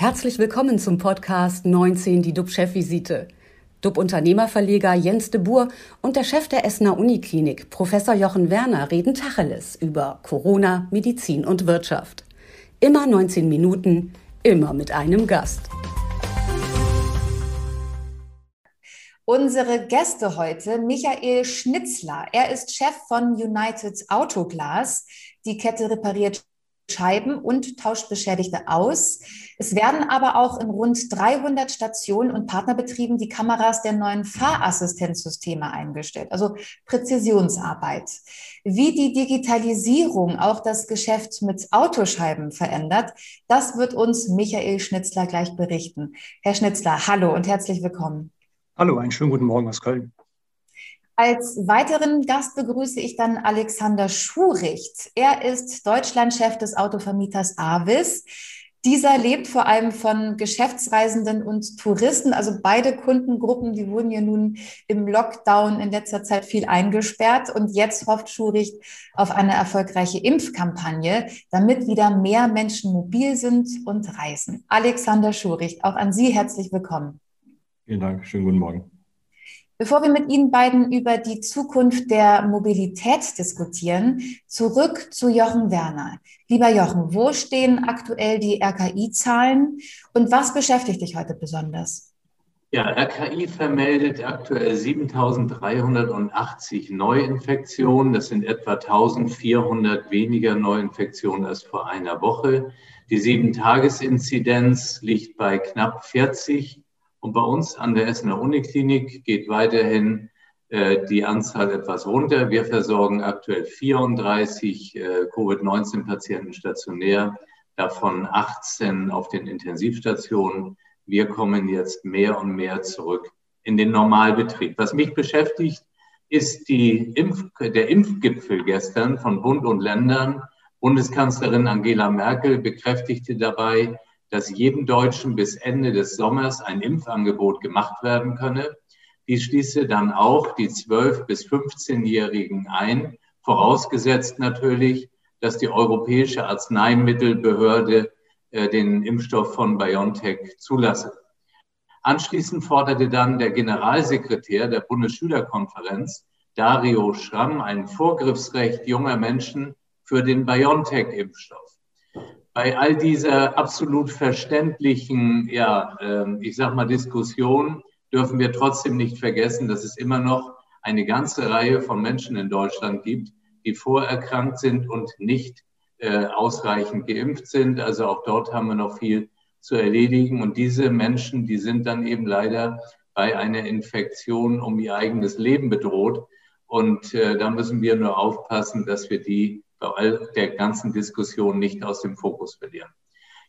Herzlich willkommen zum Podcast 19, die DUB-Chefvisite. DUB-Unternehmerverleger Jens de Boer und der Chef der Essener Uniklinik, Professor Jochen Werner, reden Tacheles über Corona, Medizin und Wirtschaft. Immer 19 Minuten, immer mit einem Gast. Unsere Gäste heute, Michael Schnitzler. Er ist Chef von United Autoglas. Die Kette repariert Scheiben und tauscht Beschädigte aus. Es werden aber auch in rund 300 Stationen und Partnerbetrieben die Kameras der neuen Fahrassistenzsysteme eingestellt, also Präzisionsarbeit. Wie die Digitalisierung auch das Geschäft mit Autoscheiben verändert, das wird uns Michael Schnitzler gleich berichten. Herr Schnitzler, hallo und herzlich willkommen. Hallo, einen schönen guten Morgen aus Köln. Als weiteren Gast begrüße ich dann Alexander Schuricht. Er ist Deutschlandchef des Autovermieters Avis. Dieser lebt vor allem von Geschäftsreisenden und Touristen. Also beide Kundengruppen, die wurden ja nun im Lockdown in letzter Zeit viel eingesperrt. Und jetzt hofft Schuricht auf eine erfolgreiche Impfkampagne, damit wieder mehr Menschen mobil sind und reisen. Alexander Schuricht, auch an Sie herzlich willkommen. Vielen Dank. Schönen guten Morgen. Bevor wir mit Ihnen beiden über die Zukunft der Mobilität diskutieren, zurück zu Jochen Werner. Lieber Jochen, wo stehen aktuell die RKI-Zahlen und was beschäftigt dich heute besonders? Ja, RKI vermeldet aktuell 7380 Neuinfektionen. Das sind etwa 1400 weniger Neuinfektionen als vor einer Woche. Die Sieben-Tages-Inzidenz liegt bei knapp 40 und bei uns an der Essener Uniklinik geht weiterhin äh, die Anzahl etwas runter. Wir versorgen aktuell 34 äh, Covid-19-Patienten stationär, davon 18 auf den Intensivstationen. Wir kommen jetzt mehr und mehr zurück in den Normalbetrieb. Was mich beschäftigt, ist die Impf der Impfgipfel gestern von Bund und Ländern. Bundeskanzlerin Angela Merkel bekräftigte dabei, dass jedem Deutschen bis Ende des Sommers ein Impfangebot gemacht werden könne. Dies schließe dann auch die 12- bis 15-Jährigen ein, vorausgesetzt natürlich, dass die Europäische Arzneimittelbehörde äh, den Impfstoff von BioNTech zulasse. Anschließend forderte dann der Generalsekretär der Bundesschülerkonferenz, Dario Schramm, ein Vorgriffsrecht junger Menschen für den BioNTech-Impfstoff bei all dieser absolut verständlichen, ja, ähm, ich sag mal, Diskussion dürfen wir trotzdem nicht vergessen, dass es immer noch eine ganze Reihe von Menschen in Deutschland gibt, die vorerkrankt sind und nicht äh, ausreichend geimpft sind. Also auch dort haben wir noch viel zu erledigen. Und diese Menschen, die sind dann eben leider bei einer Infektion um ihr eigenes Leben bedroht. Und äh, da müssen wir nur aufpassen, dass wir die bei all der ganzen Diskussion nicht aus dem Fokus verlieren.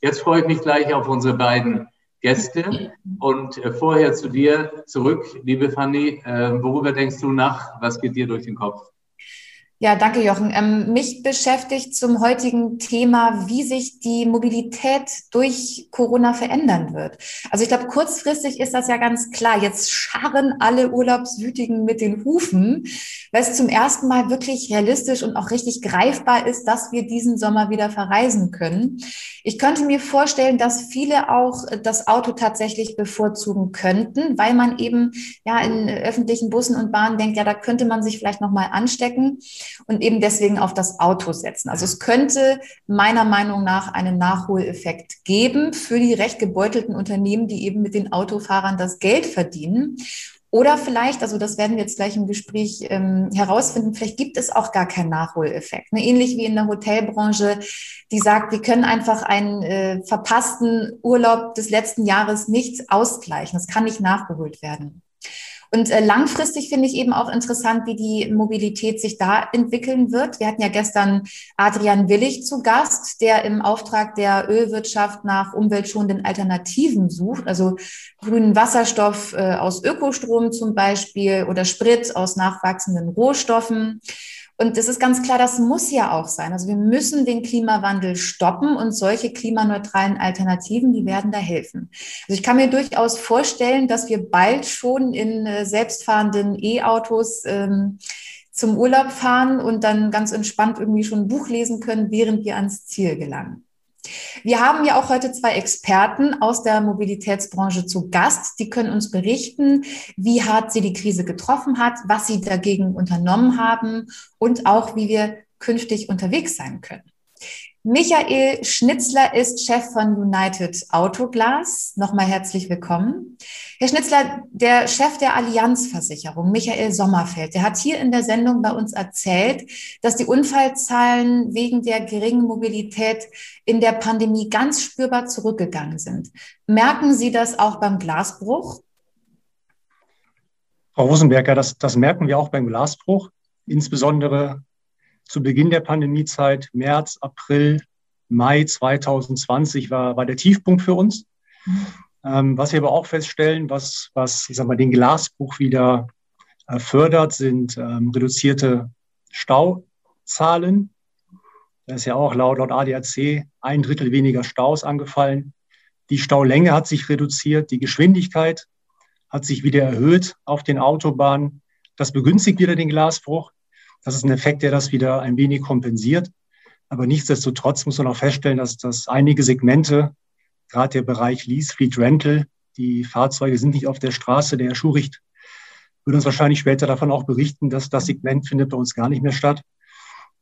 Jetzt freue ich mich gleich auf unsere beiden Gäste und äh, vorher zu dir zurück, liebe Fanny. Äh, worüber denkst du nach? Was geht dir durch den Kopf? Ja, danke, Jochen. Ähm, mich beschäftigt zum heutigen Thema, wie sich die Mobilität durch Corona verändern wird. Also ich glaube, kurzfristig ist das ja ganz klar. Jetzt scharren alle Urlaubswütigen mit den Hufen, weil es zum ersten Mal wirklich realistisch und auch richtig greifbar ist, dass wir diesen Sommer wieder verreisen können. Ich könnte mir vorstellen, dass viele auch das Auto tatsächlich bevorzugen könnten, weil man eben ja in öffentlichen Bussen und Bahnen denkt, ja, da könnte man sich vielleicht noch mal anstecken und eben deswegen auf das Auto setzen. Also es könnte meiner Meinung nach einen Nachholeffekt geben für die recht gebeutelten Unternehmen, die eben mit den Autofahrern das Geld verdienen. Oder vielleicht, also das werden wir jetzt gleich im Gespräch ähm, herausfinden, vielleicht gibt es auch gar keinen Nachholeffekt. Ne? Ähnlich wie in der Hotelbranche, die sagt, wir können einfach einen äh, verpassten Urlaub des letzten Jahres nicht ausgleichen. Das kann nicht nachgeholt werden. Und äh, langfristig finde ich eben auch interessant, wie die Mobilität sich da entwickeln wird. Wir hatten ja gestern Adrian Willig zu Gast, der im Auftrag der Ölwirtschaft nach umweltschonenden Alternativen sucht, also grünen Wasserstoff äh, aus Ökostrom zum Beispiel oder Sprit aus nachwachsenden Rohstoffen. Und es ist ganz klar, das muss ja auch sein. Also wir müssen den Klimawandel stoppen und solche klimaneutralen Alternativen, die werden da helfen. Also ich kann mir durchaus vorstellen, dass wir bald schon in äh, selbstfahrenden E-Autos ähm, zum Urlaub fahren und dann ganz entspannt irgendwie schon ein Buch lesen können, während wir ans Ziel gelangen. Wir haben ja auch heute zwei Experten aus der Mobilitätsbranche zu Gast. Die können uns berichten, wie hart sie die Krise getroffen hat, was sie dagegen unternommen haben und auch, wie wir künftig unterwegs sein können. Michael Schnitzler ist Chef von United Autoglas. Nochmal herzlich willkommen. Herr Schnitzler, der Chef der Allianzversicherung, Michael Sommerfeld, der hat hier in der Sendung bei uns erzählt, dass die Unfallzahlen wegen der geringen Mobilität in der Pandemie ganz spürbar zurückgegangen sind. Merken Sie das auch beim Glasbruch? Frau Rosenberger, das, das merken wir auch beim Glasbruch, insbesondere zu Beginn der Pandemiezeit, März, April, Mai 2020 war, war der Tiefpunkt für uns. Ähm, was wir aber auch feststellen, was, was ich sag mal, den Glasbruch wieder äh, fördert, sind ähm, reduzierte Stauzahlen. Da ist ja auch laut, laut ADAC ein Drittel weniger Staus angefallen. Die Staulänge hat sich reduziert, die Geschwindigkeit hat sich wieder erhöht auf den Autobahnen. Das begünstigt wieder den Glasbruch. Das ist ein Effekt, der das wieder ein wenig kompensiert. Aber nichtsdestotrotz muss man auch feststellen, dass, dass einige Segmente, gerade der Bereich Lease, Fleet Rental, die Fahrzeuge sind nicht auf der Straße. Der Herr Schuricht wird uns wahrscheinlich später davon auch berichten, dass das Segment findet bei uns gar nicht mehr statt.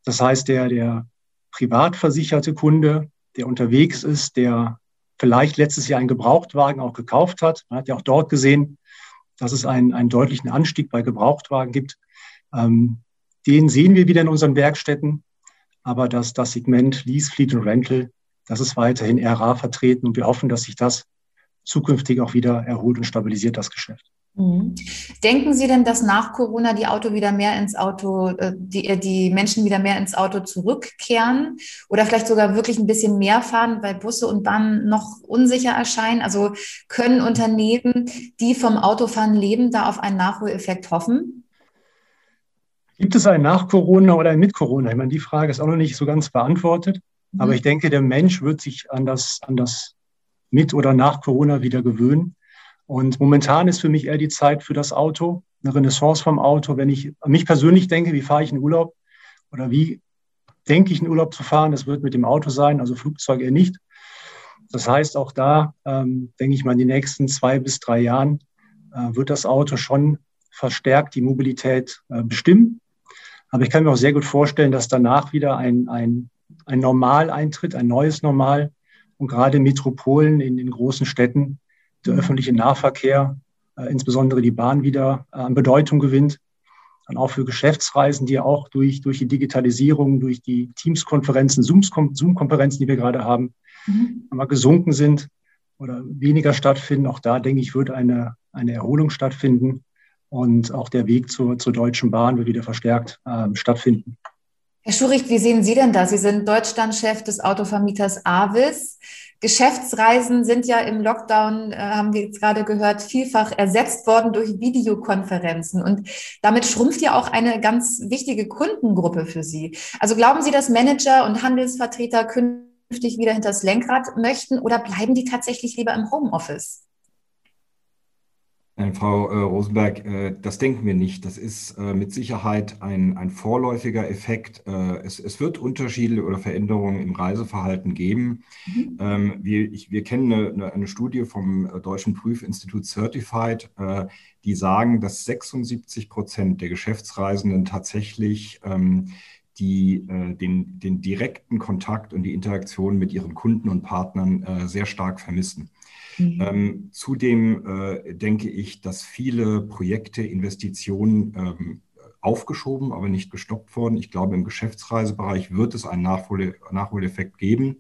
Das heißt, der, der privat versicherte Kunde, der unterwegs ist, der vielleicht letztes Jahr einen Gebrauchtwagen auch gekauft hat, man hat ja auch dort gesehen, dass es einen, einen deutlichen Anstieg bei Gebrauchtwagen gibt. Ähm, den sehen wir wieder in unseren Werkstätten. Aber das, das Segment Lease, Fleet und Rental, das ist weiterhin rar vertreten. Und wir hoffen, dass sich das zukünftig auch wieder erholt und stabilisiert, das Geschäft. Mhm. Denken Sie denn, dass nach Corona die Auto wieder mehr ins Auto, äh, die, äh, die Menschen wieder mehr ins Auto zurückkehren oder vielleicht sogar wirklich ein bisschen mehr fahren, weil Busse und Bahnen noch unsicher erscheinen? Also können Unternehmen, die vom Autofahren leben, da auf einen Nachholeffekt hoffen? Gibt es ein nach Corona oder ein mit Corona? Ich meine, die Frage ist auch noch nicht so ganz beantwortet. Mhm. Aber ich denke, der Mensch wird sich an das, an das mit oder nach Corona wieder gewöhnen. Und momentan ist für mich eher die Zeit für das Auto, eine Renaissance vom Auto. Wenn ich an mich persönlich denke, wie fahre ich in Urlaub oder wie denke ich in Urlaub zu fahren, das wird mit dem Auto sein, also Flugzeug eher nicht. Das heißt, auch da ähm, denke ich mal, in den nächsten zwei bis drei Jahren äh, wird das Auto schon verstärkt die Mobilität äh, bestimmen. Aber ich kann mir auch sehr gut vorstellen, dass danach wieder ein, ein, ein Normal eintritt, ein neues Normal. Und gerade in Metropolen, in den großen Städten, der mhm. öffentliche Nahverkehr, äh, insbesondere die Bahn wieder äh, an Bedeutung gewinnt. Und auch für Geschäftsreisen, die ja auch durch, durch die Digitalisierung, durch die Teams-Konferenzen, Zoom-Konferenzen, die wir gerade haben, mhm. mal gesunken sind oder weniger stattfinden. Auch da, denke ich, wird eine, eine Erholung stattfinden. Und auch der Weg zur, zur Deutschen Bahn wird wieder verstärkt ähm, stattfinden. Herr Schuricht, wie sehen Sie denn das? Sie sind Deutschlandchef des Autovermieters Avis. Geschäftsreisen sind ja im Lockdown, äh, haben wir jetzt gerade gehört, vielfach ersetzt worden durch Videokonferenzen. Und damit schrumpft ja auch eine ganz wichtige Kundengruppe für Sie. Also glauben Sie, dass Manager und Handelsvertreter künftig wieder hinters Lenkrad möchten oder bleiben die tatsächlich lieber im Homeoffice? Nein, Frau äh, Rosenberg, äh, das denken wir nicht. Das ist äh, mit Sicherheit ein, ein vorläufiger Effekt. Äh, es, es wird Unterschiede oder Veränderungen im Reiseverhalten geben. Mhm. Ähm, wir, ich, wir kennen eine, eine, Studie vom äh, Deutschen Prüfinstitut Certified, äh, die sagen, dass 76 Prozent der Geschäftsreisenden tatsächlich ähm, die den, den direkten Kontakt und die Interaktion mit ihren Kunden und Partnern sehr stark vermissen. Mhm. Ähm, zudem äh, denke ich, dass viele Projekte, Investitionen ähm, aufgeschoben, aber nicht gestoppt wurden. Ich glaube, im Geschäftsreisebereich wird es einen Nachhol Nachholeffekt geben.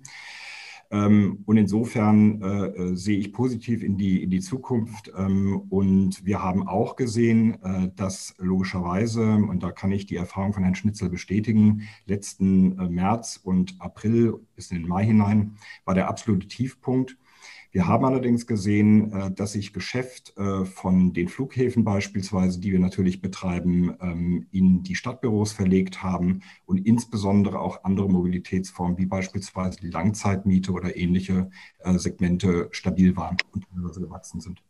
Ähm, und insofern äh, äh, sehe ich positiv in die, in die Zukunft. Ähm, und wir haben auch gesehen, äh, dass logischerweise, und da kann ich die Erfahrung von Herrn Schnitzel bestätigen, letzten äh, März und April bis in den Mai hinein war der absolute Tiefpunkt. Wir haben allerdings gesehen, äh, dass sich Geschäft äh, von den Flughäfen beispielsweise, die wir natürlich betreiben, ähm, in die Stadtbüros verlegt haben und insbesondere auch andere Mobilitätsformen wie beispielsweise die Langzeitmiete oder ähnliche äh, Segmente stabil waren und gewachsen sind.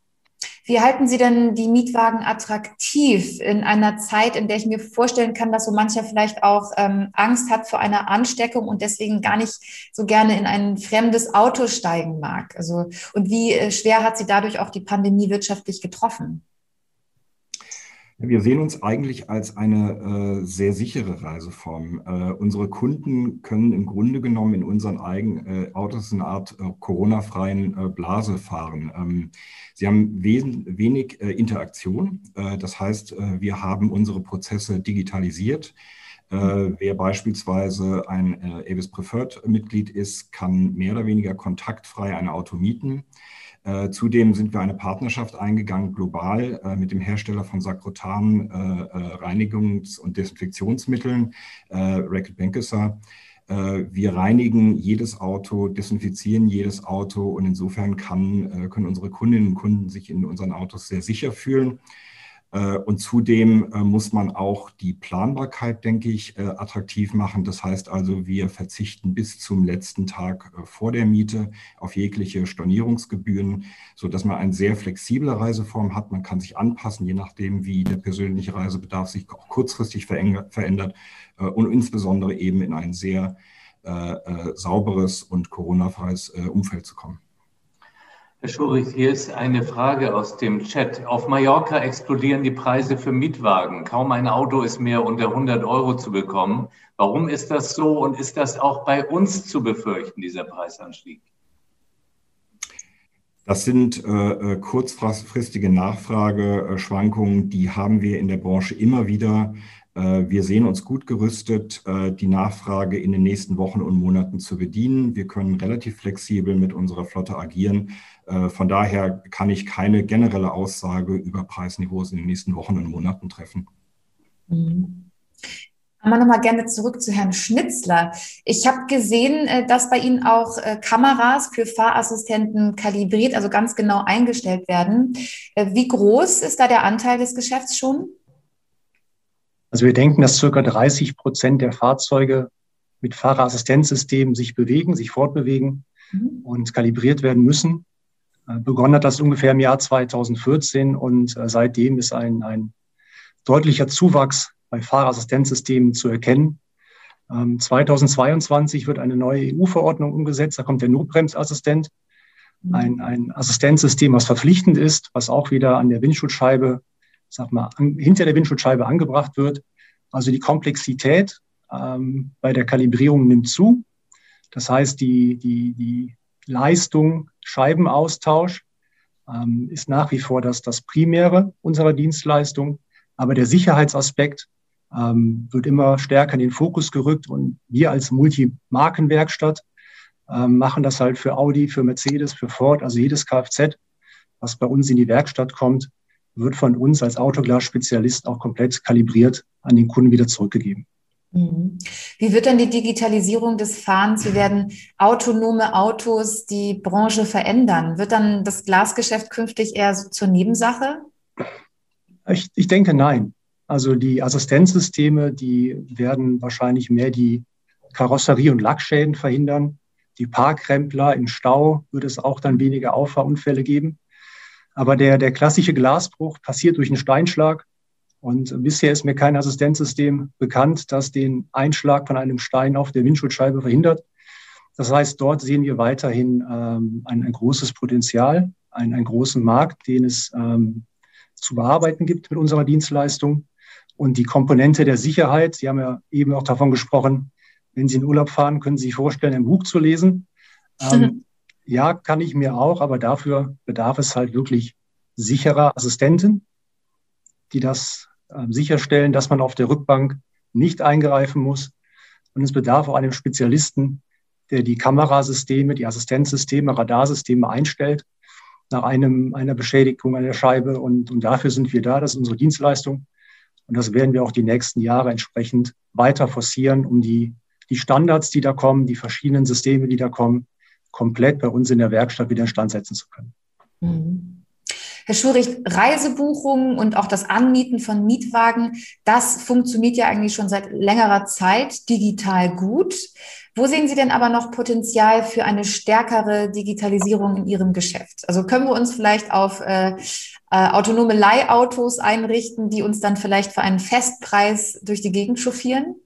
Wie halten Sie denn die Mietwagen attraktiv in einer Zeit, in der ich mir vorstellen kann, dass so mancher vielleicht auch ähm, Angst hat vor einer Ansteckung und deswegen gar nicht so gerne in ein fremdes Auto steigen mag? Also, und wie äh, schwer hat Sie dadurch auch die Pandemie wirtschaftlich getroffen? Wir sehen uns eigentlich als eine äh, sehr sichere Reiseform. Äh, unsere Kunden können im Grunde genommen in unseren eigenen äh, Autos eine Art äh, Corona-freien äh, Blase fahren. Ähm, sie haben wenig äh, Interaktion. das heißt, wir haben unsere Prozesse digitalisiert. wer beispielsweise ein Avis Preferred-Mitglied ist, kann mehr oder weniger kontaktfrei ein Auto mieten. Äh, zudem sind wir eine Partnerschaft eingegangen, global, äh, mit dem Hersteller von Sakrotan, äh, Reinigungs- und Desinfektionsmitteln, Racket Benkesser. Wir reinigen jedes Auto, desinfizieren jedes Auto und insofern kann, können unsere Kundinnen und Kunden sich in unseren Autos sehr sicher fühlen. Äh, und zudem äh, muss man auch die Planbarkeit, denke ich, äh, attraktiv machen. Das heißt also, wir verzichten bis zum letzten Tag vor der Miete auf jegliche Stornierungsgebühren, sodass man eine sehr flexible Reiseform hat. Man kann sich anpassen, je nachdem, wie der persönliche Reisebedarf sich auch kurzfristig verändert und insbesondere eben in ein sehr sauberes und Corona-freies Umfeld zu kommen. Herr Schurich, hier ist eine Frage aus dem Chat. Auf Mallorca explodieren die Preise für Mietwagen. Kaum ein Auto ist mehr unter 100 Euro zu bekommen. Warum ist das so und ist das auch bei uns zu befürchten, dieser Preisanstieg? Das sind äh, äh kurzfristige Nachfrageschwankungen, die haben wir in der Branche immer wieder. Äh, wir sehen uns gut gerüstet, äh, die Nachfrage in den nächsten Wochen und Monaten zu bedienen. Wir können relativ flexibel mit unserer Flotte agieren. Äh, von daher kann ich keine generelle Aussage über Preisniveaus in den nächsten Wochen und Monaten treffen. Mhm. Wir nochmal gerne zurück zu Herrn Schnitzler. Ich habe gesehen, dass bei Ihnen auch Kameras für Fahrassistenten kalibriert, also ganz genau eingestellt werden. Wie groß ist da der Anteil des Geschäfts schon? Also wir denken, dass circa 30 Prozent der Fahrzeuge mit Fahrerassistenzsystemen sich bewegen, sich fortbewegen mhm. und kalibriert werden müssen. Äh, begonnen hat das ungefähr im Jahr 2014 und äh, seitdem ist ein, ein deutlicher Zuwachs bei Fahrerassistenzsystemen zu erkennen. 2022 ähm, wird eine neue EU-Verordnung umgesetzt. Da kommt der Notbremsassistent, mhm. ein, ein Assistenzsystem, was verpflichtend ist, was auch wieder an der Windschutzscheibe sag mal, an, hinter der Windschutzscheibe angebracht wird. Also die Komplexität ähm, bei der Kalibrierung nimmt zu. Das heißt, die, die, die Leistung Scheibenaustausch ähm, ist nach wie vor das, das Primäre unserer Dienstleistung. Aber der Sicherheitsaspekt ähm, wird immer stärker in den Fokus gerückt und wir als Multimarkenwerkstatt ähm, machen das halt für Audi, für Mercedes, für Ford, also jedes Kfz, was bei uns in die Werkstatt kommt, wird von uns als Autoglas-Spezialist auch komplett kalibriert an den Kunden wieder zurückgegeben. Mhm. Wie wird denn die Digitalisierung des Fahrens, wie werden autonome Autos die Branche verändern? Wird dann das Glasgeschäft künftig eher so zur Nebensache? Ich, ich denke nein. Also die Assistenzsysteme, die werden wahrscheinlich mehr die Karosserie- und Lackschäden verhindern. Die Parkrempler im Stau wird es auch dann weniger Auffahrunfälle geben. Aber der, der klassische Glasbruch passiert durch einen Steinschlag. Und bisher ist mir kein Assistenzsystem bekannt, das den Einschlag von einem Stein auf der Windschutzscheibe verhindert. Das heißt, dort sehen wir weiterhin ähm, ein, ein, großes Potenzial, einen, einen großen Markt, den es ähm, zu bearbeiten gibt mit unserer Dienstleistung. Und die Komponente der Sicherheit, Sie haben ja eben auch davon gesprochen, wenn Sie in Urlaub fahren, können Sie sich vorstellen, ein Buch zu lesen. Ähm, ja, kann ich mir auch, aber dafür bedarf es halt wirklich sicherer Assistenten, die das äh, sicherstellen, dass man auf der Rückbank nicht eingreifen muss. Und es bedarf auch einem Spezialisten, der die Kamerasysteme, die Assistenzsysteme, Radarsysteme einstellt nach einem, einer Beschädigung an der Scheibe. Und, und dafür sind wir da. Das ist unsere Dienstleistung. Und das werden wir auch die nächsten Jahre entsprechend weiter forcieren, um die, die Standards, die da kommen, die verschiedenen Systeme, die da kommen, komplett bei uns in der Werkstatt wieder instand setzen zu können. Mhm. Herr Schuricht, Reisebuchungen und auch das Anmieten von Mietwagen, das funktioniert ja eigentlich schon seit längerer Zeit digital gut. Wo sehen Sie denn aber noch Potenzial für eine stärkere Digitalisierung in Ihrem Geschäft? Also können wir uns vielleicht auf äh, äh, autonome Leihautos einrichten, die uns dann vielleicht für einen Festpreis durch die Gegend chauffieren?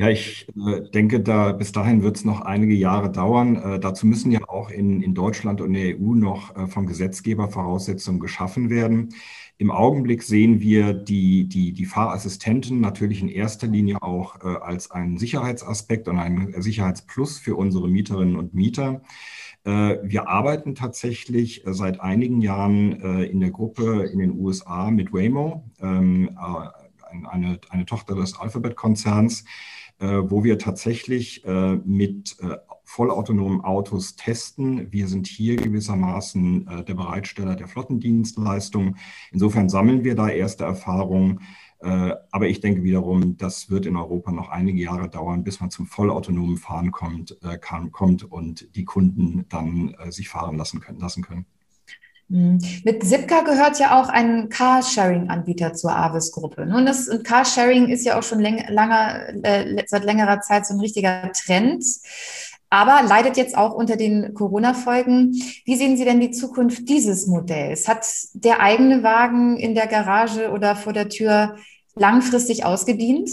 Ja, ich äh, denke, da bis dahin wird es noch einige Jahre dauern. Äh, dazu müssen ja auch in, in Deutschland und der EU noch äh, vom Gesetzgeber Voraussetzungen geschaffen werden. Im Augenblick sehen wir die, die, die Fahrassistenten natürlich in erster Linie auch äh, als einen Sicherheitsaspekt und einen Sicherheitsplus für unsere Mieterinnen und Mieter. Äh, wir arbeiten tatsächlich äh, seit einigen Jahren in der Gruppe in den USA mit Waymo, ähm, eine, eine Tochter des Alphabet-Konzerns, wo wir tatsächlich mit vollautonomen Autos testen. Wir sind hier gewissermaßen äh, der Bereitsteller der Flottendienstleistung. Insofern sammeln wir da erste Erfahrungen. Äh, aber ich denke wiederum, das wird in Europa noch einige Jahre dauern, bis man zum vollautonomen Fahren kommt, äh, kann, kommt und die Kunden dann äh, sich fahren lassen können. Lassen können. Mhm. Mit Zipka gehört ja auch ein Carsharing-Anbieter zur Avis-Gruppe. Nun, das Carsharing ist ja auch schon läng, langer, äh, seit längerer Zeit so ein richtiger Trend aber leidet jetzt auch unter den Corona-Folgen. Wie sehen Sie denn die Zukunft dieses Modells? Hat der eigene Wagen in der Garage oder vor der Tür langfristig ausgedient?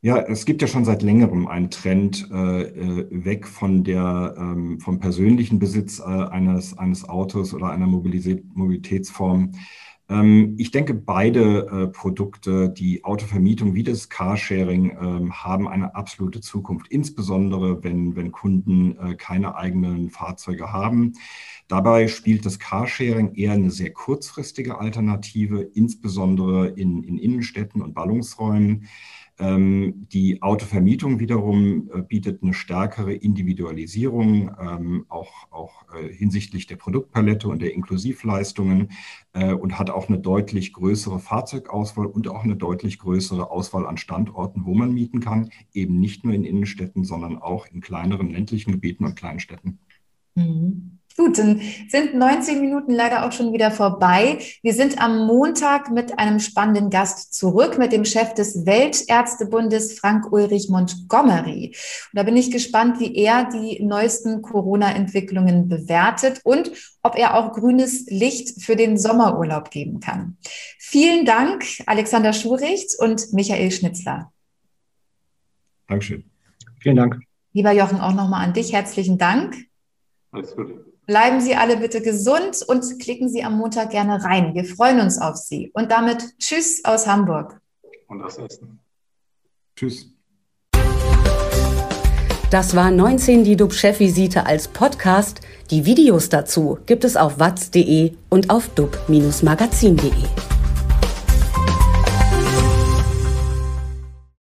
Ja, es gibt ja schon seit längerem einen Trend äh, äh weg von der, ähm, vom persönlichen Besitz äh, eines, eines Autos oder einer Mobilitätsform ähm, ich denke, beide äh, Produkte, die Autovermietung wie das Carsharing, ähm, haben eine absolute Zukunft, insbesondere wenn, wenn Kunden äh, keine eigenen Fahrzeuge haben. Dabei spielt das Carsharing eher eine sehr kurzfristige Alternative, insbesondere in, in Innenstädten und Ballungsräumen. Ähm, die Autovermietung wiederum äh, bietet eine stärkere Individualisierung, ähm, auch, auch äh, hinsichtlich der Produktpalette und der Inklusivleistungen äh, und hat auch eine deutlich größere Fahrzeugauswahl und auch eine deutlich größere Auswahl an Standorten, wo man mieten kann, eben nicht nur in Innenstädten, sondern auch in kleineren ländlichen Gebieten und Kleinstädten. Mhm. Gut, dann sind 19 Minuten leider auch schon wieder vorbei. Wir sind am Montag mit einem spannenden Gast zurück, mit dem Chef des Weltärztebundes, Frank Ulrich Montgomery. Und da bin ich gespannt, wie er die neuesten Corona-Entwicklungen bewertet und ob er auch grünes Licht für den Sommerurlaub geben kann. Vielen Dank, Alexander Schuricht und Michael Schnitzler. Dankeschön. Vielen Dank. Lieber Jochen, auch nochmal an dich herzlichen Dank. Alles Gute. Bleiben Sie alle bitte gesund und klicken Sie am Montag gerne rein. Wir freuen uns auf Sie. Und damit Tschüss aus Hamburg. Und aus Essen. Tschüss. Das war 19 die DUB-Chefvisite als Podcast. Die Videos dazu gibt es auf watz.de und auf dub-magazin.de.